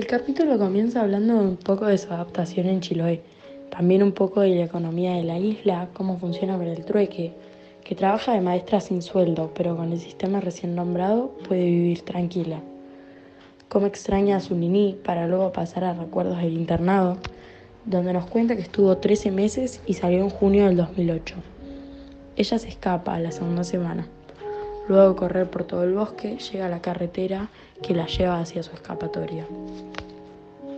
El capítulo comienza hablando un poco de su adaptación en Chiloé, también un poco de la economía de la isla, cómo funciona con el trueque, que trabaja de maestra sin sueldo, pero con el sistema recién nombrado puede vivir tranquila. Cómo extraña a su niní para luego pasar a recuerdos del internado, donde nos cuenta que estuvo 13 meses y salió en junio del 2008. Ella se escapa a la segunda semana. Luego de correr por todo el bosque, llega a la carretera que la lleva hacia su escapatoria.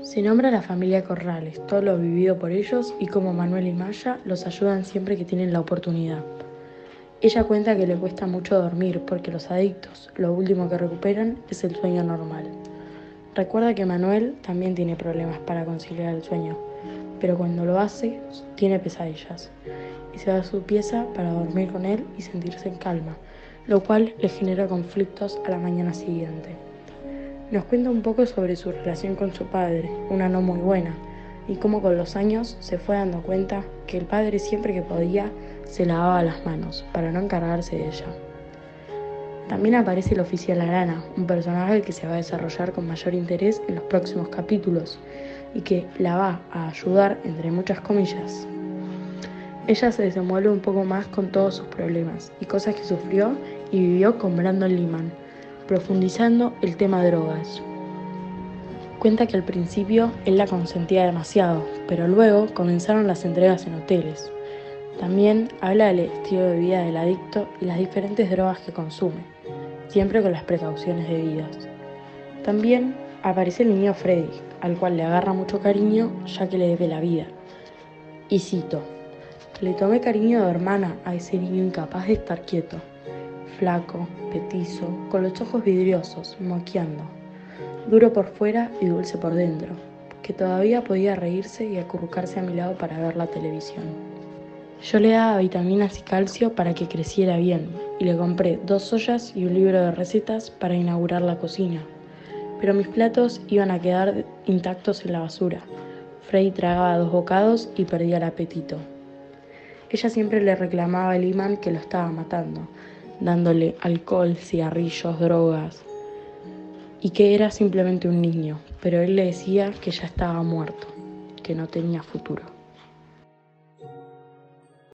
Se nombra la familia Corrales, todo lo vivido por ellos y como Manuel y Maya los ayudan siempre que tienen la oportunidad. Ella cuenta que le cuesta mucho dormir porque los adictos lo último que recuperan es el sueño normal. Recuerda que Manuel también tiene problemas para conciliar el sueño, pero cuando lo hace tiene pesadillas y se va a su pieza para dormir con él y sentirse en calma, lo cual le genera conflictos a la mañana siguiente. Nos cuenta un poco sobre su relación con su padre, una no muy buena, y cómo con los años se fue dando cuenta que el padre siempre que podía se lavaba las manos para no encargarse de ella. También aparece el oficial Arana, un personaje que se va a desarrollar con mayor interés en los próximos capítulos y que la va a ayudar entre muchas comillas. Ella se desenvuelve un poco más con todos sus problemas y cosas que sufrió y vivió con Brandon Lehman, profundizando el tema drogas. Cuenta que al principio él la consentía demasiado, pero luego comenzaron las entregas en hoteles. También habla del estilo de vida del adicto y las diferentes drogas que consume, siempre con las precauciones debidas. También aparece el niño Freddy, al cual le agarra mucho cariño ya que le debe la vida. Y cito, le tomé cariño de hermana a ese niño incapaz de estar quieto flaco, petizo, con los ojos vidriosos, moqueando, duro por fuera y dulce por dentro, que todavía podía reírse y acurrucarse a mi lado para ver la televisión. Yo le daba vitaminas y calcio para que creciera bien y le compré dos ollas y un libro de recetas para inaugurar la cocina. Pero mis platos iban a quedar intactos en la basura. Frey tragaba dos bocados y perdía el apetito. Ella siempre le reclamaba al imán que lo estaba matando, dándole alcohol, cigarrillos, drogas, y que era simplemente un niño, pero él le decía que ya estaba muerto, que no tenía futuro.